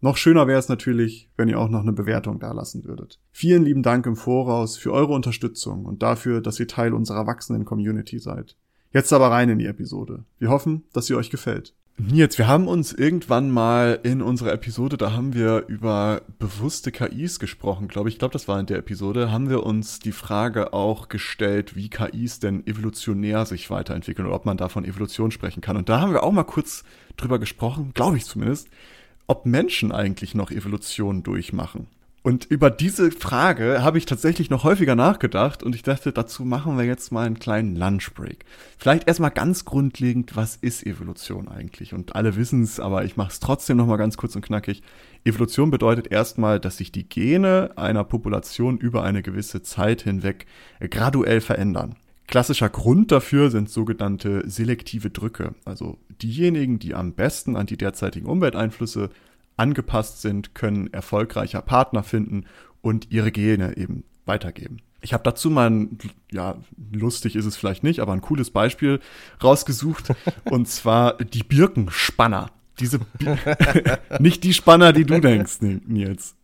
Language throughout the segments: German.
Noch schöner wäre es natürlich, wenn ihr auch noch eine Bewertung dalassen würdet. Vielen lieben Dank im Voraus für eure Unterstützung und dafür, dass ihr Teil unserer wachsenden Community seid. Jetzt aber rein in die Episode. Wir hoffen, dass sie euch gefällt. Nils, wir haben uns irgendwann mal in unserer Episode, da haben wir über bewusste KIs gesprochen, glaube ich. Ich glaube, das war in der Episode, haben wir uns die Frage auch gestellt, wie KIs denn evolutionär sich weiterentwickeln oder ob man da von Evolution sprechen kann. Und da haben wir auch mal kurz drüber gesprochen, glaube ich zumindest, ob Menschen eigentlich noch Evolution durchmachen. Und über diese Frage habe ich tatsächlich noch häufiger nachgedacht und ich dachte, dazu machen wir jetzt mal einen kleinen Lunchbreak. Vielleicht erstmal ganz grundlegend, was ist Evolution eigentlich? Und alle wissen es, aber ich mache es trotzdem nochmal ganz kurz und knackig. Evolution bedeutet erstmal, dass sich die Gene einer Population über eine gewisse Zeit hinweg graduell verändern. Klassischer Grund dafür sind sogenannte selektive Drücke, also diejenigen, die am besten an die derzeitigen Umwelteinflüsse angepasst sind, können erfolgreicher Partner finden und ihre Gene eben weitergeben. Ich habe dazu mal ein, ja, lustig ist es vielleicht nicht, aber ein cooles Beispiel rausgesucht. und zwar die Birkenspanner. Diese, Bi nicht die Spanner, die du denkst, Nils.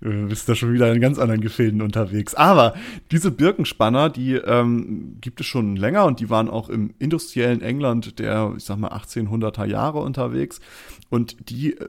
Du bist da schon wieder in ganz anderen Gefilden unterwegs. Aber diese Birkenspanner, die ähm, gibt es schon länger und die waren auch im industriellen England der, ich sag mal, 1800er Jahre unterwegs. Und die äh,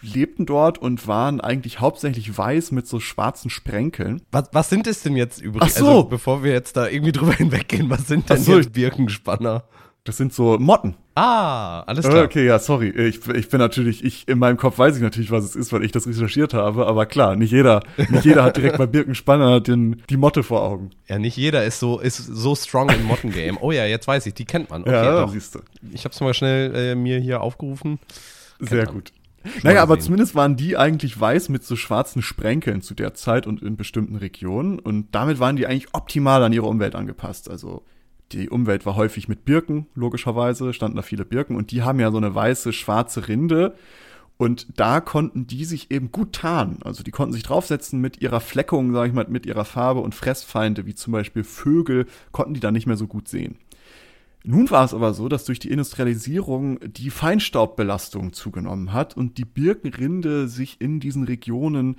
lebten dort und waren eigentlich hauptsächlich weiß mit so schwarzen Sprenkeln. Was, was sind es denn jetzt übrigens? Ach so. Also, bevor wir jetzt da irgendwie drüber hinweggehen, was sind denn so. jetzt Birkenspanner? Das sind so Motten. Ah, alles klar. Okay, ja, sorry. Ich, ich bin natürlich, ich, in meinem Kopf weiß ich natürlich, was es ist, weil ich das recherchiert habe, aber klar, nicht jeder, nicht jeder hat direkt bei Birkenspanner den, die Motte vor Augen. Ja, nicht jeder ist so, ist so strong im Mottengame. Oh ja, jetzt weiß ich, die kennt man. Okay, ja, doch. siehst du. Ich hab's mal schnell äh, mir hier aufgerufen. Kennt Sehr man. gut. Naja, aber zumindest waren die eigentlich weiß mit so schwarzen Sprenkeln zu der Zeit und in bestimmten Regionen. Und damit waren die eigentlich optimal an ihre Umwelt angepasst. Also die Umwelt war häufig mit Birken, logischerweise, standen da viele Birken und die haben ja so eine weiße, schwarze Rinde. Und da konnten die sich eben gut tarnen. Also die konnten sich draufsetzen mit ihrer Fleckung, sag ich mal, mit ihrer Farbe und Fressfeinde, wie zum Beispiel Vögel, konnten die da nicht mehr so gut sehen. Nun war es aber so, dass durch die Industrialisierung die Feinstaubbelastung zugenommen hat und die Birkenrinde sich in diesen Regionen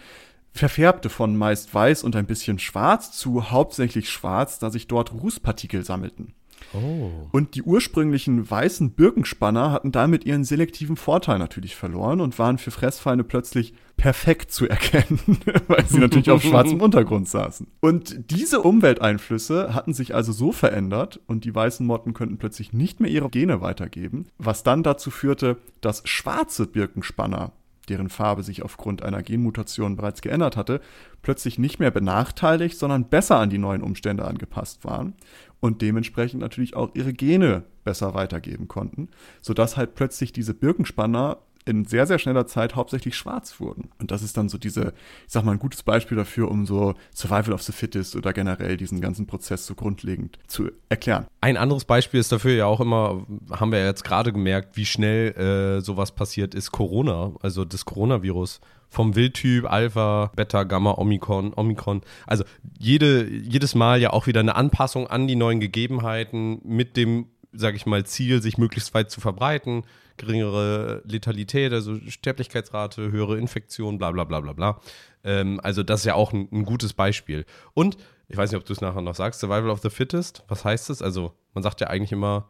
verfärbte von meist weiß und ein bisschen schwarz zu hauptsächlich schwarz, da sich dort Rußpartikel sammelten. Oh. Und die ursprünglichen weißen Birkenspanner hatten damit ihren selektiven Vorteil natürlich verloren und waren für Fressfeinde plötzlich perfekt zu erkennen, weil sie natürlich auf schwarzem Untergrund saßen. Und diese Umwelteinflüsse hatten sich also so verändert und die weißen Motten könnten plötzlich nicht mehr ihre Gene weitergeben, was dann dazu führte, dass schwarze Birkenspanner deren Farbe sich aufgrund einer Genmutation bereits geändert hatte, plötzlich nicht mehr benachteiligt, sondern besser an die neuen Umstände angepasst waren und dementsprechend natürlich auch ihre Gene besser weitergeben konnten, sodass halt plötzlich diese Birkenspanner in sehr, sehr schneller Zeit hauptsächlich schwarz wurden. Und das ist dann so diese, ich sag mal, ein gutes Beispiel dafür, um so Survival of the Fittest oder generell diesen ganzen Prozess so grundlegend zu erklären. Ein anderes Beispiel ist dafür ja auch immer, haben wir ja jetzt gerade gemerkt, wie schnell äh, sowas passiert ist, Corona, also das Coronavirus vom Wildtyp Alpha, Beta, Gamma, Omikron, Omikron. Also jede, jedes Mal ja auch wieder eine Anpassung an die neuen Gegebenheiten mit dem, sag ich mal, Ziel, sich möglichst weit zu verbreiten geringere Letalität, also Sterblichkeitsrate, höhere Infektion, bla bla bla bla bla. Ähm, also das ist ja auch ein, ein, gutes Beispiel. Und ich weiß nicht, ob du es nachher noch sagst, Survival of the Fittest, was heißt das? Also man sagt ja eigentlich immer,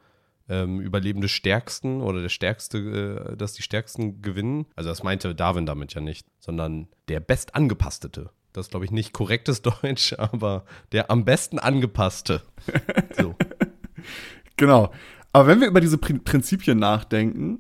ähm, Überlebende Stärksten oder der Stärkste, äh, dass die Stärksten gewinnen. Also das meinte Darwin damit ja nicht, sondern der Bestangepasstete. Das ist, glaube ich, nicht korrektes Deutsch, aber der am besten angepasste. So. genau. Aber wenn wir über diese Prinzipien nachdenken,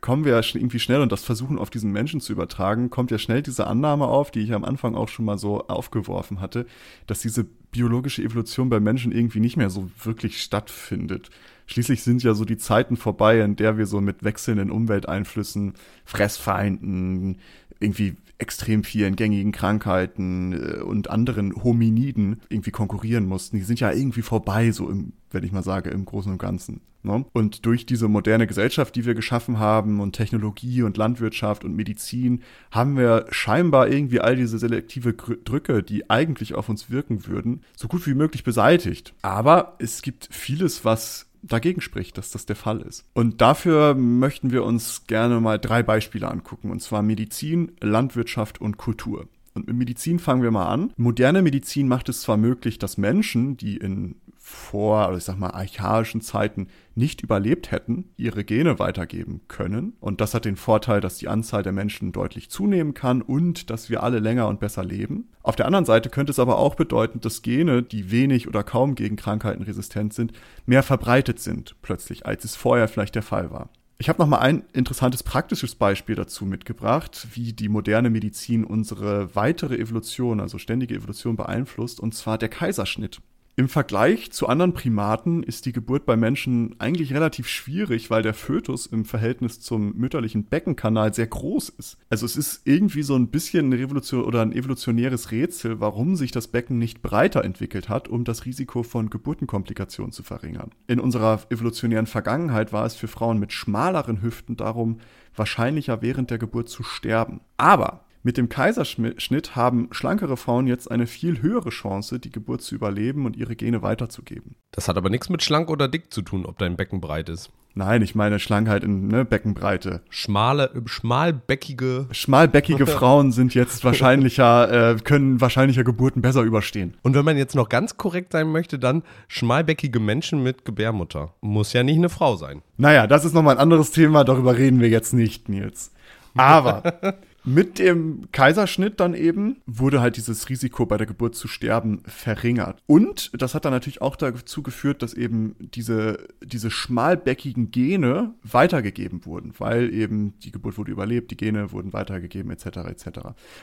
kommen wir ja irgendwie schnell und das versuchen auf diesen Menschen zu übertragen, kommt ja schnell diese Annahme auf, die ich am Anfang auch schon mal so aufgeworfen hatte, dass diese biologische Evolution bei Menschen irgendwie nicht mehr so wirklich stattfindet. Schließlich sind ja so die Zeiten vorbei, in der wir so mit wechselnden Umwelteinflüssen, Fressfeinden, irgendwie extrem vielen gängigen Krankheiten äh, und anderen Hominiden irgendwie konkurrieren mussten. Die sind ja irgendwie vorbei, so im, wenn ich mal sage, im Großen und Ganzen. Ne? Und durch diese moderne Gesellschaft, die wir geschaffen haben und Technologie und Landwirtschaft und Medizin, haben wir scheinbar irgendwie all diese selektive Drücke, die eigentlich auf uns wirken würden, so gut wie möglich beseitigt. Aber es gibt vieles, was dagegen spricht, dass das der Fall ist. Und dafür möchten wir uns gerne mal drei Beispiele angucken, und zwar Medizin, Landwirtschaft und Kultur. Und mit Medizin fangen wir mal an. Moderne Medizin macht es zwar möglich, dass Menschen, die in vor, oder ich sag mal, archaischen Zeiten nicht überlebt hätten, ihre Gene weitergeben können. Und das hat den Vorteil, dass die Anzahl der Menschen deutlich zunehmen kann und dass wir alle länger und besser leben. Auf der anderen Seite könnte es aber auch bedeuten, dass Gene, die wenig oder kaum gegen Krankheiten resistent sind, mehr verbreitet sind plötzlich, als es vorher vielleicht der Fall war. Ich habe noch mal ein interessantes praktisches Beispiel dazu mitgebracht, wie die moderne Medizin unsere weitere Evolution, also ständige Evolution beeinflusst, und zwar der Kaiserschnitt. Im Vergleich zu anderen Primaten ist die Geburt bei Menschen eigentlich relativ schwierig, weil der Fötus im Verhältnis zum mütterlichen Beckenkanal sehr groß ist. Also es ist irgendwie so ein bisschen eine Revolution oder ein evolutionäres Rätsel, warum sich das Becken nicht breiter entwickelt hat, um das Risiko von Geburtenkomplikationen zu verringern. In unserer evolutionären Vergangenheit war es für Frauen mit schmaleren Hüften darum wahrscheinlicher während der Geburt zu sterben. Aber mit dem Kaiserschnitt haben schlankere Frauen jetzt eine viel höhere Chance, die Geburt zu überleben und ihre Gene weiterzugeben. Das hat aber nichts mit schlank oder dick zu tun, ob dein Becken breit ist. Nein, ich meine Schlankheit in ne, Beckenbreite. Schmale, schmalbäckige. Schmalbäckige Frauen sind jetzt wahrscheinlicher, äh, können wahrscheinlicher Geburten besser überstehen. Und wenn man jetzt noch ganz korrekt sein möchte, dann schmalbäckige Menschen mit Gebärmutter. Muss ja nicht eine Frau sein. Naja, das ist nochmal ein anderes Thema, darüber reden wir jetzt nicht, Nils. Aber Mit dem Kaiserschnitt dann eben wurde halt dieses Risiko bei der Geburt zu sterben verringert. Und das hat dann natürlich auch dazu geführt, dass eben diese, diese schmalbäckigen Gene weitergegeben wurden, weil eben die Geburt wurde überlebt, die Gene wurden weitergegeben etc. etc.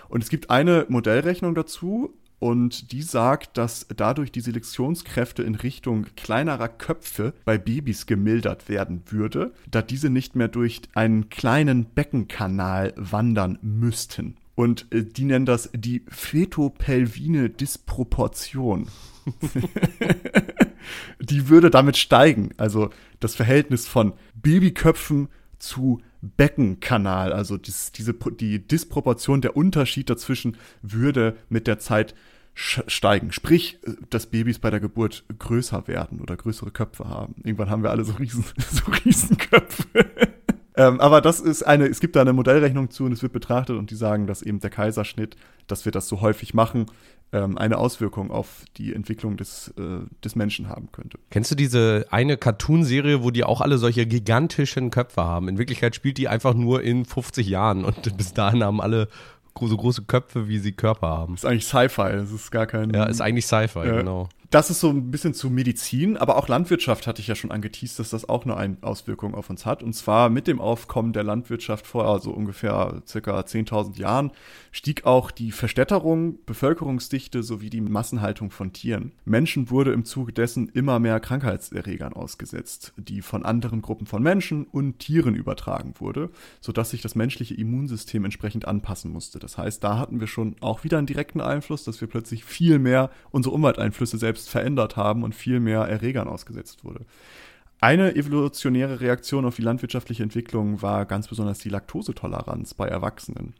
Und es gibt eine Modellrechnung dazu, und die sagt, dass dadurch die Selektionskräfte in Richtung kleinerer Köpfe bei Babys gemildert werden würde, da diese nicht mehr durch einen kleinen Beckenkanal wandern müssten. Und äh, die nennen das die fetopelvine Disproportion. die würde damit steigen. Also das Verhältnis von Babyköpfen zu Beckenkanal, also dies, diese, die Disproportion, der Unterschied dazwischen würde mit der Zeit steigen. Sprich, äh, dass Babys bei der Geburt größer werden oder größere Köpfe haben. Irgendwann haben wir alle so riesen, so riesen Köpfe. ähm, aber das ist eine, es gibt da eine Modellrechnung zu und es wird betrachtet und die sagen, dass eben der Kaiserschnitt, dass wir das so häufig machen, eine Auswirkung auf die Entwicklung des, äh, des Menschen haben könnte. Kennst du diese eine Cartoon-Serie, wo die auch alle solche gigantischen Köpfe haben? In Wirklichkeit spielt die einfach nur in 50 Jahren und bis dahin haben alle so große Köpfe, wie sie Körper haben. Das ist eigentlich Sci-Fi, das ist gar kein. Ja, ist eigentlich Sci-Fi, äh, genau das ist so ein bisschen zu Medizin, aber auch Landwirtschaft hatte ich ja schon angeteased, dass das auch eine Auswirkung auf uns hat. Und zwar mit dem Aufkommen der Landwirtschaft vor also ungefähr circa 10.000 Jahren stieg auch die Verstädterung, Bevölkerungsdichte sowie die Massenhaltung von Tieren. Menschen wurde im Zuge dessen immer mehr Krankheitserregern ausgesetzt, die von anderen Gruppen von Menschen und Tieren übertragen wurde, sodass sich das menschliche Immunsystem entsprechend anpassen musste. Das heißt, da hatten wir schon auch wieder einen direkten Einfluss, dass wir plötzlich viel mehr unsere Umwelteinflüsse selbst selbst verändert haben und viel mehr Erregern ausgesetzt wurde. Eine evolutionäre Reaktion auf die landwirtschaftliche Entwicklung war ganz besonders die Laktosetoleranz bei Erwachsenen.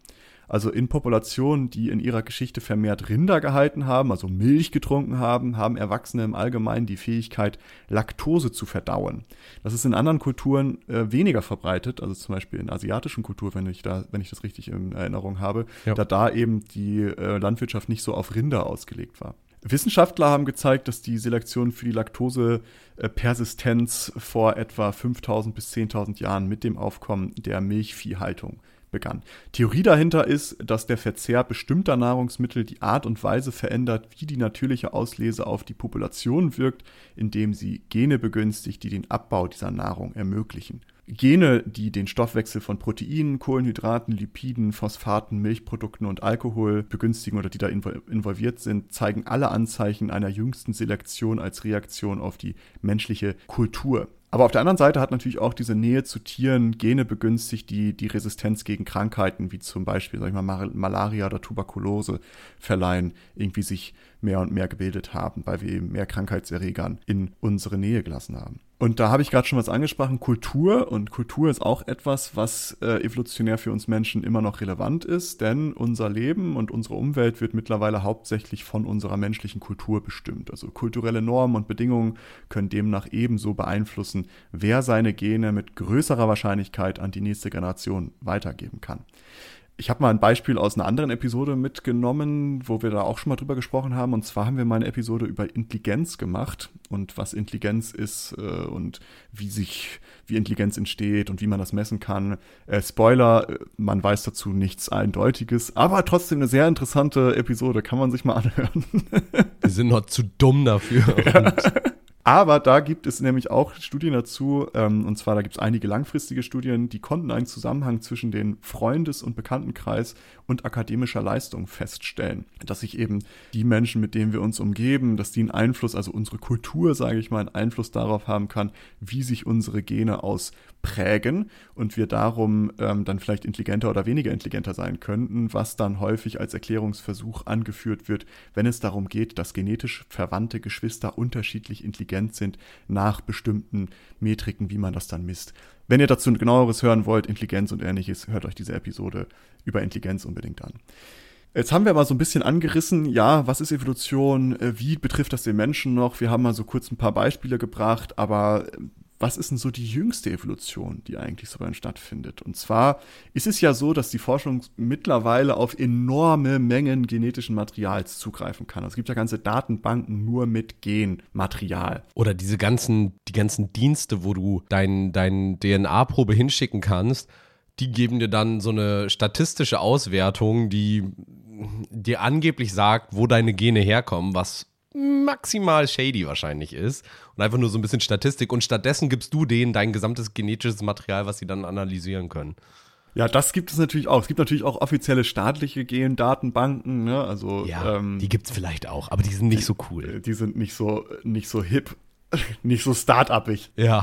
Also in Populationen, die in ihrer Geschichte vermehrt Rinder gehalten haben, also Milch getrunken haben, haben Erwachsene im Allgemeinen die Fähigkeit, Laktose zu verdauen. Das ist in anderen Kulturen äh, weniger verbreitet, also zum Beispiel in asiatischen Kulturen, wenn ich da, wenn ich das richtig in Erinnerung habe, ja. da da eben die äh, Landwirtschaft nicht so auf Rinder ausgelegt war. Wissenschaftler haben gezeigt, dass die Selektion für die Laktosepersistenz vor etwa 5000 bis 10.000 Jahren mit dem Aufkommen der Milchviehhaltung begann. Theorie dahinter ist, dass der Verzehr bestimmter Nahrungsmittel die Art und Weise verändert, wie die natürliche Auslese auf die Population wirkt, indem sie Gene begünstigt, die den Abbau dieser Nahrung ermöglichen. Gene, die den Stoffwechsel von Proteinen, Kohlenhydraten, Lipiden, Phosphaten, Milchprodukten und Alkohol begünstigen oder die da involviert sind, zeigen alle Anzeichen einer jüngsten Selektion als Reaktion auf die menschliche Kultur. Aber auf der anderen Seite hat natürlich auch diese Nähe zu Tieren Gene begünstigt, die die Resistenz gegen Krankheiten wie zum Beispiel, sag ich mal, Malaria oder Tuberkulose verleihen, irgendwie sich mehr und mehr gebildet haben, weil wir eben mehr Krankheitserregern in unsere Nähe gelassen haben. Und da habe ich gerade schon was angesprochen, Kultur. Und Kultur ist auch etwas, was äh, evolutionär für uns Menschen immer noch relevant ist, denn unser Leben und unsere Umwelt wird mittlerweile hauptsächlich von unserer menschlichen Kultur bestimmt. Also kulturelle Normen und Bedingungen können demnach ebenso beeinflussen, wer seine Gene mit größerer Wahrscheinlichkeit an die nächste Generation weitergeben kann. Ich habe mal ein Beispiel aus einer anderen Episode mitgenommen, wo wir da auch schon mal drüber gesprochen haben. Und zwar haben wir mal eine Episode über Intelligenz gemacht und was Intelligenz ist äh, und wie sich, wie Intelligenz entsteht und wie man das messen kann. Äh, Spoiler, äh, man weiß dazu nichts Eindeutiges, aber trotzdem eine sehr interessante Episode, kann man sich mal anhören. wir sind noch zu dumm dafür. Ja. Aber da gibt es nämlich auch Studien dazu, ähm, und zwar da gibt es einige langfristige Studien, die konnten einen Zusammenhang zwischen den Freundes- und Bekanntenkreis und akademischer Leistung feststellen. Dass sich eben die Menschen, mit denen wir uns umgeben, dass die einen Einfluss, also unsere Kultur, sage ich mal, einen Einfluss darauf haben kann, wie sich unsere Gene ausprägen und wir darum ähm, dann vielleicht intelligenter oder weniger intelligenter sein könnten, was dann häufig als Erklärungsversuch angeführt wird, wenn es darum geht, dass genetisch verwandte Geschwister unterschiedlich intelligent intelligent sind nach bestimmten Metriken, wie man das dann misst. Wenn ihr dazu genaueres hören wollt, Intelligenz und ähnliches, hört euch diese Episode über Intelligenz unbedingt an. Jetzt haben wir mal so ein bisschen angerissen, ja, was ist Evolution, äh, wie betrifft das den Menschen noch? Wir haben mal so kurz ein paar Beispiele gebracht, aber was ist denn so die jüngste Evolution, die eigentlich so bei uns stattfindet? Und zwar ist es ja so, dass die Forschung mittlerweile auf enorme Mengen genetischen Materials zugreifen kann. Also es gibt ja ganze Datenbanken nur mit Genmaterial. Oder diese ganzen, die ganzen Dienste, wo du dein, dein DNA-Probe hinschicken kannst, die geben dir dann so eine statistische Auswertung, die dir angeblich sagt, wo deine Gene herkommen, was maximal shady wahrscheinlich ist und einfach nur so ein bisschen Statistik und stattdessen gibst du denen dein gesamtes genetisches Material, was sie dann analysieren können. Ja, das gibt es natürlich auch. Es gibt natürlich auch offizielle staatliche Gendatenbanken, ne? Also ja, ähm, die gibt's vielleicht auch, aber die sind nicht die, so cool. Die sind nicht so nicht so hip nicht so start-upig. Ja.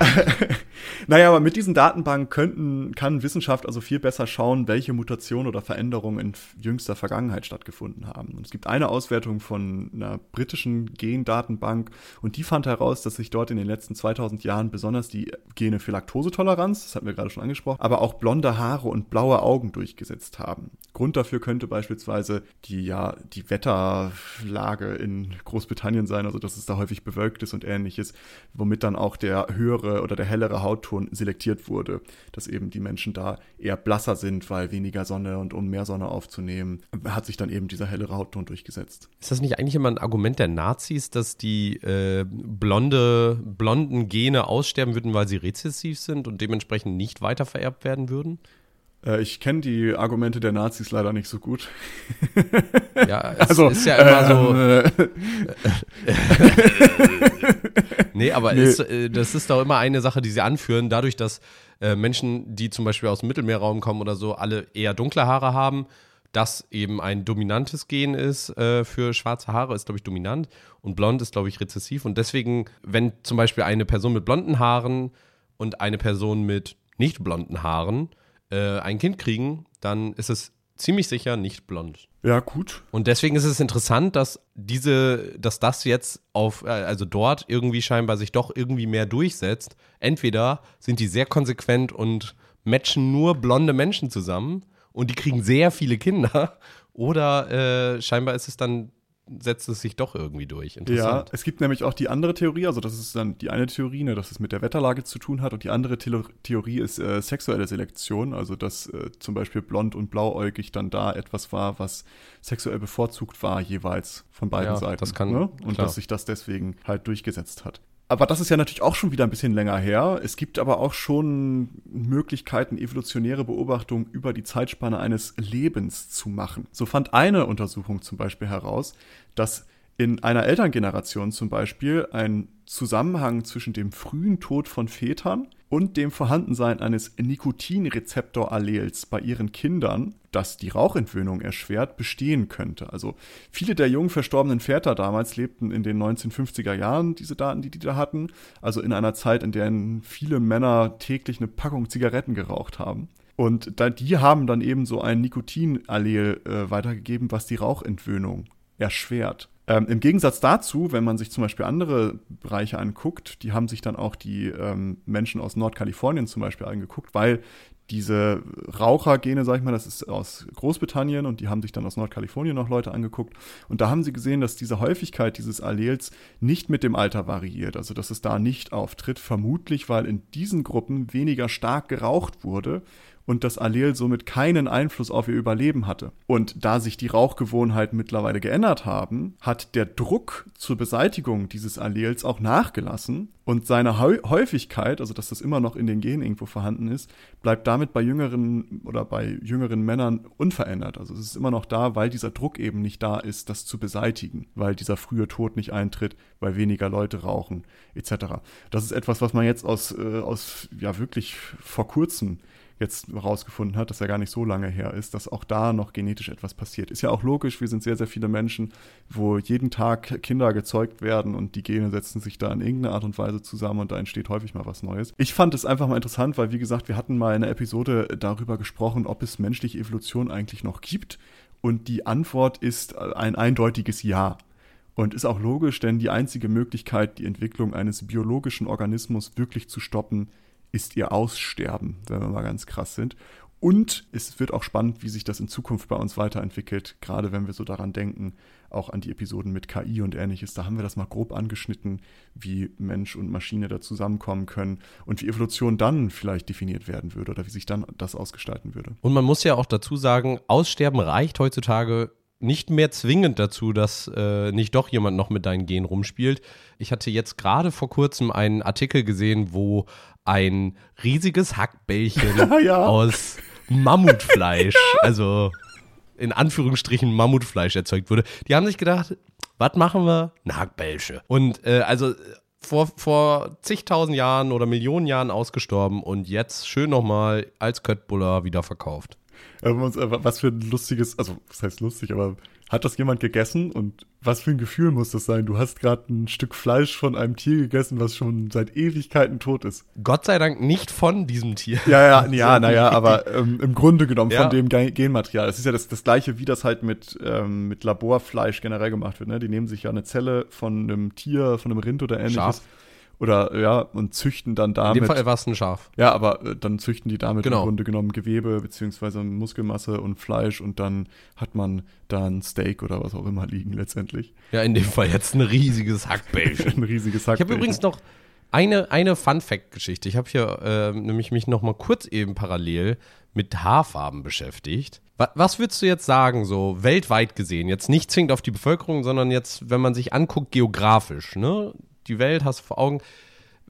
naja, aber mit diesen Datenbanken könnten, kann Wissenschaft also viel besser schauen, welche Mutationen oder Veränderungen in jüngster Vergangenheit stattgefunden haben. Und es gibt eine Auswertung von einer britischen Gendatenbank und die fand heraus, dass sich dort in den letzten 2000 Jahren besonders die Gene für Laktosetoleranz, das hatten wir gerade schon angesprochen, aber auch blonde Haare und blaue Augen durchgesetzt haben. Grund dafür könnte beispielsweise die, ja, die Wetterlage in Großbritannien sein, also dass es da häufig bewölkt ist und ähnliches womit dann auch der höhere oder der hellere Hautton selektiert wurde, dass eben die Menschen da eher blasser sind, weil weniger Sonne und um mehr Sonne aufzunehmen, hat sich dann eben dieser hellere Hautton durchgesetzt. Ist das nicht eigentlich immer ein Argument der Nazis, dass die äh, blonde, blonden Gene aussterben würden, weil sie rezessiv sind und dementsprechend nicht weitervererbt werden würden? Äh, ich kenne die Argumente der Nazis leider nicht so gut. Ja, also, ist ja immer äh, so. nee, aber nee. Ist, äh, das ist doch immer eine Sache, die sie anführen, dadurch, dass äh, Menschen, die zum Beispiel aus dem Mittelmeerraum kommen oder so, alle eher dunkle Haare haben, das eben ein dominantes Gen ist äh, für schwarze Haare, ist, glaube ich, dominant. Und blond ist, glaube ich, rezessiv. Und deswegen, wenn zum Beispiel eine Person mit blonden Haaren und eine Person mit nicht blonden Haaren äh, ein Kind kriegen, dann ist es ziemlich sicher nicht blond. Ja, gut. Und deswegen ist es interessant, dass diese, dass das jetzt auf, äh, also dort irgendwie scheinbar sich doch irgendwie mehr durchsetzt. Entweder sind die sehr konsequent und matchen nur blonde Menschen zusammen und die kriegen sehr viele Kinder. Oder äh, scheinbar ist es dann setzt es sich doch irgendwie durch. Ja, es gibt nämlich auch die andere Theorie, also das ist dann die eine Theorie, ne, dass es mit der Wetterlage zu tun hat und die andere The Theorie ist äh, sexuelle Selektion, also dass äh, zum Beispiel blond und blauäugig dann da etwas war, was sexuell bevorzugt war jeweils von beiden ja, Seiten. Das kann, ne? Und klar. dass sich das deswegen halt durchgesetzt hat. Aber das ist ja natürlich auch schon wieder ein bisschen länger her. Es gibt aber auch schon Möglichkeiten, evolutionäre Beobachtungen über die Zeitspanne eines Lebens zu machen. So fand eine Untersuchung zum Beispiel heraus, dass in einer Elterngeneration zum Beispiel ein Zusammenhang zwischen dem frühen Tod von Vätern und dem Vorhandensein eines Nikotinrezeptorallels bei ihren Kindern, das die Rauchentwöhnung erschwert, bestehen könnte. Also viele der jungen verstorbenen Väter damals lebten in den 1950er Jahren, diese Daten, die die da hatten, also in einer Zeit, in der viele Männer täglich eine Packung Zigaretten geraucht haben. Und die haben dann eben so ein Nikotinallel äh, weitergegeben, was die Rauchentwöhnung erschwert. Ähm, Im Gegensatz dazu, wenn man sich zum Beispiel andere Bereiche anguckt, die haben sich dann auch die ähm, Menschen aus Nordkalifornien zum Beispiel angeguckt, weil diese Rauchergene, sag ich mal, das ist aus Großbritannien und die haben sich dann aus Nordkalifornien noch Leute angeguckt. Und da haben sie gesehen, dass diese Häufigkeit dieses Allels nicht mit dem Alter variiert, also dass es da nicht auftritt, vermutlich, weil in diesen Gruppen weniger stark geraucht wurde und das Allel somit keinen Einfluss auf ihr Überleben hatte. Und da sich die Rauchgewohnheiten mittlerweile geändert haben, hat der Druck zur Beseitigung dieses Allels auch nachgelassen und seine Häufigkeit, also dass das immer noch in den Genen irgendwo vorhanden ist, bleibt damit bei jüngeren oder bei jüngeren Männern unverändert. Also es ist immer noch da, weil dieser Druck eben nicht da ist, das zu beseitigen, weil dieser frühe Tod nicht eintritt, weil weniger Leute rauchen, etc. Das ist etwas, was man jetzt aus, äh, aus ja wirklich vor kurzem jetzt herausgefunden hat, dass er gar nicht so lange her ist, dass auch da noch genetisch etwas passiert. Ist ja auch logisch, wir sind sehr, sehr viele Menschen, wo jeden Tag Kinder gezeugt werden und die Gene setzen sich da in irgendeiner Art und Weise zusammen und da entsteht häufig mal was Neues. Ich fand es einfach mal interessant, weil wie gesagt, wir hatten mal in einer Episode darüber gesprochen, ob es menschliche Evolution eigentlich noch gibt. Und die Antwort ist ein eindeutiges Ja. Und ist auch logisch, denn die einzige Möglichkeit, die Entwicklung eines biologischen Organismus wirklich zu stoppen, ist ihr Aussterben, wenn wir mal ganz krass sind. Und es wird auch spannend, wie sich das in Zukunft bei uns weiterentwickelt, gerade wenn wir so daran denken, auch an die Episoden mit KI und ähnliches. Da haben wir das mal grob angeschnitten, wie Mensch und Maschine da zusammenkommen können und wie Evolution dann vielleicht definiert werden würde oder wie sich dann das ausgestalten würde. Und man muss ja auch dazu sagen, Aussterben reicht heutzutage nicht mehr zwingend dazu, dass äh, nicht doch jemand noch mit deinen Genen rumspielt. Ich hatte jetzt gerade vor kurzem einen Artikel gesehen, wo ein riesiges Hackbällchen ja. aus Mammutfleisch, ja. also in Anführungsstrichen Mammutfleisch erzeugt wurde. Die haben sich gedacht, was machen wir? Ein Hackbällchen. Und äh, also vor, vor zigtausend Jahren oder Millionen Jahren ausgestorben und jetzt schön nochmal als Köttbullar wieder verkauft. Äh, was für ein lustiges, also was heißt lustig, aber hat das jemand gegessen und was für ein Gefühl muss das sein? Du hast gerade ein Stück Fleisch von einem Tier gegessen, was schon seit Ewigkeiten tot ist. Gott sei Dank nicht von diesem Tier. Ja, ja, ja, naja, aber ähm, im Grunde genommen ja. von dem Genmaterial. Das ist ja das, das gleiche, wie das halt mit, ähm, mit Laborfleisch generell gemacht wird. Ne? Die nehmen sich ja eine Zelle von einem Tier, von einem Rind oder ähnliches. Schaf oder ja, und züchten dann damit. In dem Fall war es ein Schaf. Ja, aber äh, dann züchten die damit genau. im Grunde genommen Gewebe beziehungsweise Muskelmasse und Fleisch und dann hat man da ein Steak oder was auch immer liegen letztendlich. Ja, in dem Fall jetzt ein riesiges Hackbällchen. ein riesiges Hackbällchen. Ich habe übrigens noch eine, eine Fun-Fact-Geschichte. Ich habe hier äh, nämlich mich noch mal kurz eben parallel mit Haarfarben beschäftigt. Was, was würdest du jetzt sagen, so weltweit gesehen? Jetzt nicht zwingend auf die Bevölkerung, sondern jetzt, wenn man sich anguckt, geografisch, ne? Die Welt, hast du vor Augen.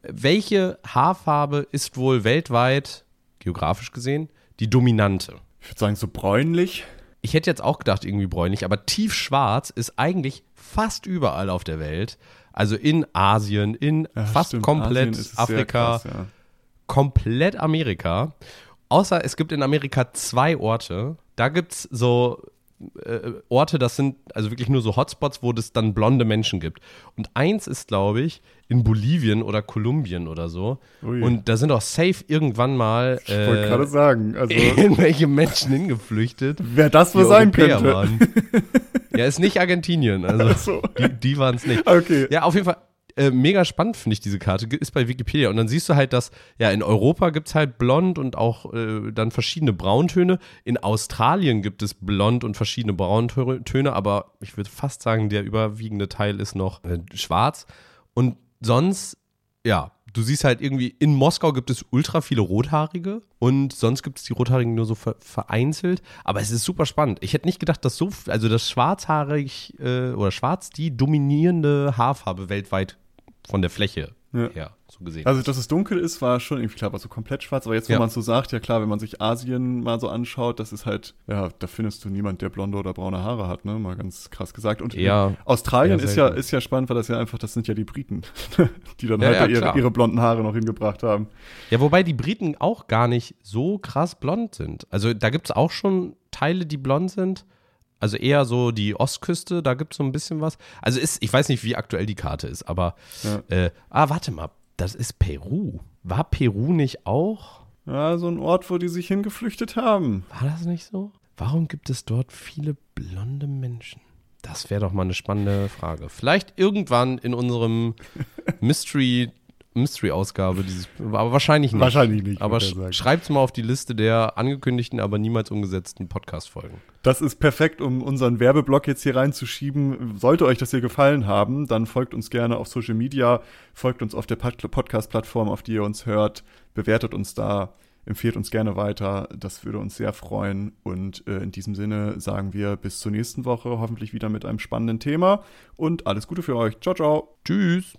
Welche Haarfarbe ist wohl weltweit, geografisch gesehen, die dominante? Ich würde sagen, so bräunlich. Ich hätte jetzt auch gedacht, irgendwie bräunlich, aber tiefschwarz ist eigentlich fast überall auf der Welt. Also in Asien, in ja, fast stimmt. komplett Afrika, krass, ja. komplett Amerika. Außer es gibt in Amerika zwei Orte. Da gibt es so äh, Orte, das sind also wirklich nur so Hotspots, wo es dann blonde Menschen gibt. Und eins ist, glaube ich, in Bolivien oder Kolumbien oder so. Ui. Und da sind auch safe irgendwann mal ich wollte äh, gerade sagen, also irgendwelche Menschen hingeflüchtet. Wer das wohl sein Europäer könnte. Waren. Ja, ist nicht Argentinien, also so. die, die waren es nicht. Okay. Ja, auf jeden Fall äh, mega spannend, finde ich, diese Karte. Ist bei Wikipedia. Und dann siehst du halt, dass, ja, in Europa gibt es halt blond und auch äh, dann verschiedene Brauntöne. In Australien gibt es blond und verschiedene Brauntöne, aber ich würde fast sagen, der überwiegende Teil ist noch äh, schwarz. Und sonst, ja, du siehst halt irgendwie, in Moskau gibt es ultra viele Rothaarige und sonst gibt es die Rothaarigen nur so vereinzelt. Aber es ist super spannend. Ich hätte nicht gedacht, dass so, also das Schwarzhaarig äh, oder Schwarz die dominierende Haarfarbe weltweit von der Fläche ja. her, so gesehen. Also, dass es dunkel ist, war schon irgendwie klar, aber so komplett schwarz. Aber jetzt, wo ja. man so sagt, ja klar, wenn man sich Asien mal so anschaut, das ist halt, ja, da findest du niemand, der blonde oder braune Haare hat, ne? Mal ganz krass gesagt. Und ja, Australien ist ja, ist ja spannend, weil das ja einfach, das sind ja die Briten, die dann ja, halt ja, ihre, ihre blonden Haare noch hingebracht haben. Ja, wobei die Briten auch gar nicht so krass blond sind. Also da gibt es auch schon Teile, die blond sind. Also eher so die Ostküste, da gibt es so ein bisschen was. Also ist, ich weiß nicht, wie aktuell die Karte ist, aber ja. äh, ah, warte mal, das ist Peru. War Peru nicht auch? Ja, so ein Ort, wo die sich hingeflüchtet haben. War das nicht so? Warum gibt es dort viele blonde Menschen? Das wäre doch mal eine spannende Frage. Vielleicht irgendwann in unserem Mystery Mystery-Ausgabe dieses, aber wahrscheinlich nicht. Wahrscheinlich nicht. Aber sch schreibt es mal auf die Liste der angekündigten, aber niemals umgesetzten Podcast-Folgen. Das ist perfekt, um unseren Werbeblock jetzt hier reinzuschieben. Sollte euch das hier gefallen haben, dann folgt uns gerne auf Social Media, folgt uns auf der Podcast-Plattform, auf die ihr uns hört, bewertet uns da, empfehlt uns gerne weiter. Das würde uns sehr freuen. Und äh, in diesem Sinne sagen wir bis zur nächsten Woche, hoffentlich wieder mit einem spannenden Thema. Und alles Gute für euch. Ciao, ciao. Tschüss.